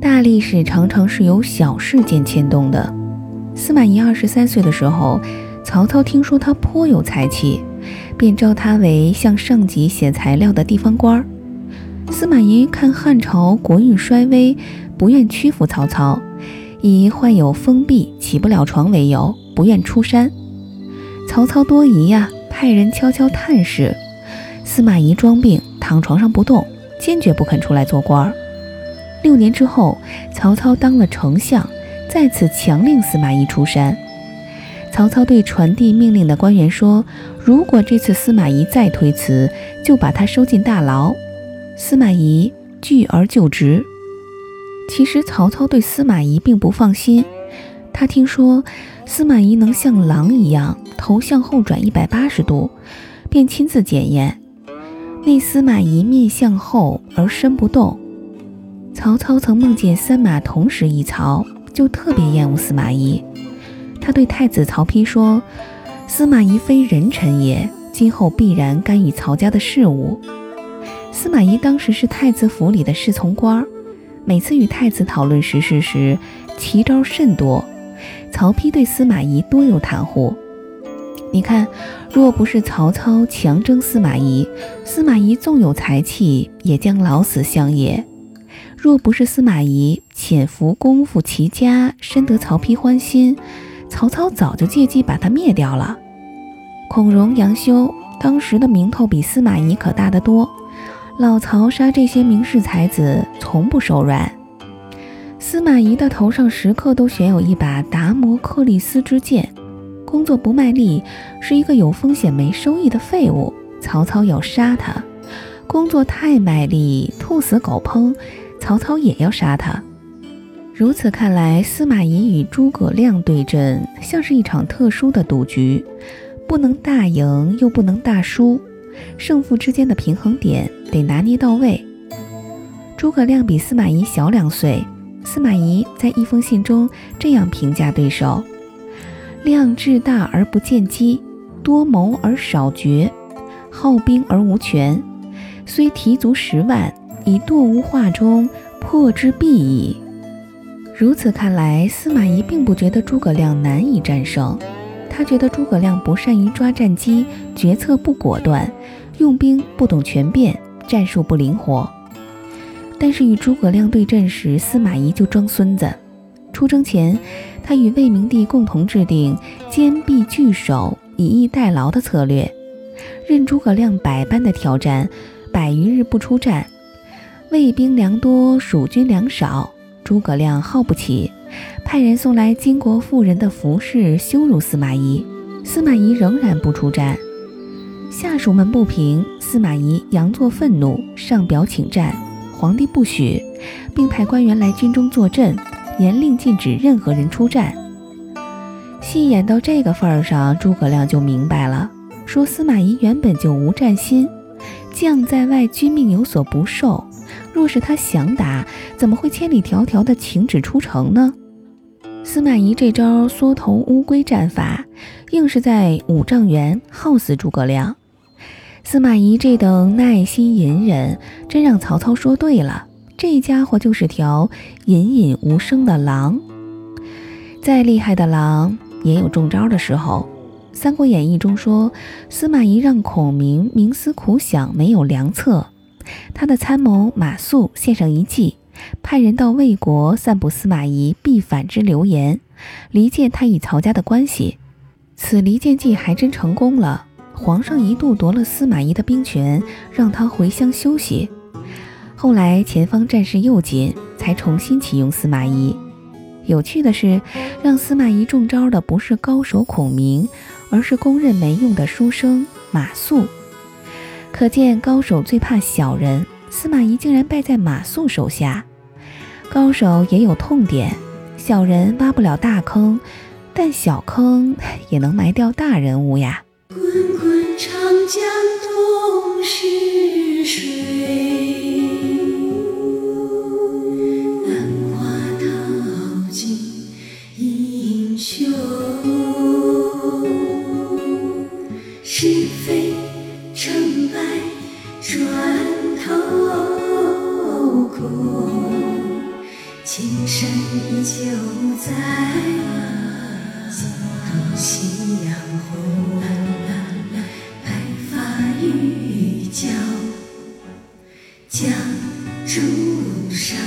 大历史常常是由小事件牵动的。司马懿二十三岁的时候，曹操听说他颇有才气，便召他为向上级写材料的地方官儿。司马懿看汉朝国运衰微，不愿屈服曹操，以患有风痹起不了床为由，不愿出山。曹操多疑呀，派人悄悄探视。司马懿装病躺床上不动，坚决不肯出来做官儿。六年之后，曹操当了丞相，再次强令司马懿出山。曹操对传递命令的官员说：“如果这次司马懿再推辞，就把他收进大牢。”司马懿拒而就职。其实曹操对司马懿并不放心，他听说司马懿能像狼一样头向后转一百八十度，便亲自检验。那司马懿面向后而身不动。曹操曾梦见三马同时一曹，就特别厌恶司马懿。他对太子曹丕说：“司马懿非人臣也，今后必然干预曹家的事务。”司马懿当时是太子府里的侍从官儿，每次与太子讨论时事时，奇招甚多。曹丕对司马懿多有袒护。你看，若不是曹操强征司马懿，司马懿纵有才气，也将老死乡野。若不是司马懿潜伏功夫齐家，深得曹丕欢心，曹操早就借机把他灭掉了。孔融、杨修当时的名头比司马懿可大得多，老曹杀这些名士才子从不手软。司马懿的头上时刻都悬有一把达摩克利斯之剑，工作不卖力，是一个有风险没收益的废物。曹操要杀他，工作太卖力，兔死狗烹。曹操也要杀他。如此看来，司马懿与诸葛亮对阵，像是一场特殊的赌局，不能大赢，又不能大输，胜负之间的平衡点得拿捏到位。诸葛亮比司马懿小两岁，司马懿在一封信中这样评价对手：“量志大而不见机，多谋而少决，好兵而无权，虽提足十万。”以堕无化中破之必矣。如此看来，司马懿并不觉得诸葛亮难以战胜，他觉得诸葛亮不善于抓战机，决策不果断，用兵不懂全变，战术不灵活。但是与诸葛亮对阵时，司马懿就装孙子。出征前，他与魏明帝共同制定坚壁拒守、以逸待劳的策略，任诸葛亮百般的挑战，百余日不出战。魏兵粮多，蜀军粮少，诸葛亮耗不起，派人送来金国妇人的服饰羞辱司马懿。司马懿仍然不出战，下属们不平，司马懿佯作愤怒，上表请战，皇帝不许，并派官员来军中坐镇，严令禁止任何人出战。戏演到这个份儿上，诸葛亮就明白了，说司马懿原本就无战心，将在外，君命有所不受。若是他想打，怎么会千里迢迢的请旨出城呢？司马懿这招缩头乌龟战法，硬是在五丈原耗死诸葛亮。司马懿这等耐心隐忍，真让曹操说对了，这家伙就是条隐隐无声的狼。再厉害的狼，也有中招的时候。《三国演义》中说，司马懿让孔明冥思苦想，没有良策。他的参谋马谡献上一计，派人到魏国散布司马懿必反之流言，离间他与曹家的关系。此离间计还真成功了，皇上一度夺了司马懿的兵权，让他回乡休息。后来前方战事又紧，才重新启用司马懿。有趣的是，让司马懿中招的不是高手孔明，而是公认没用的书生马谡。可见高手最怕小人，司马懿竟然败在马谡手下。高手也有痛点，小人挖不了大坑，但小坑 也能埋掉大人物呀。滚滚长江东逝水，青山，依旧在，心头夕阳红，白发渔樵江渚上，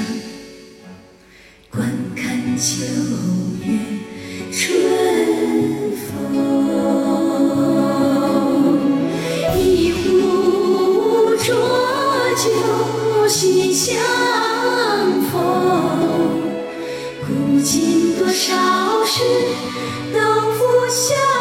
观看秋月春风。一壶浊酒喜相经多少事，都付笑。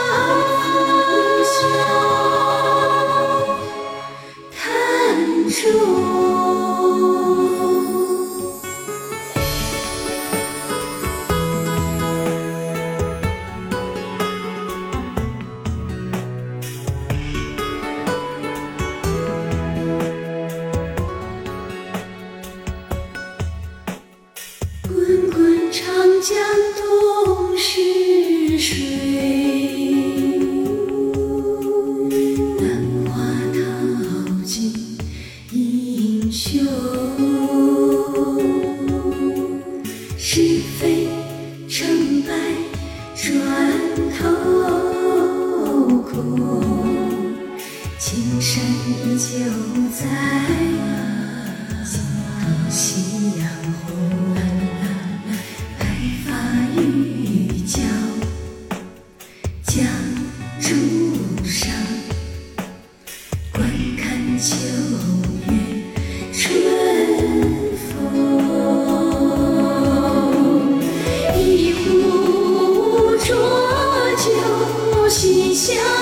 英雄。是非成败转头空，青山依旧在。夕阳红，白发渔樵江渚上，观看秋想。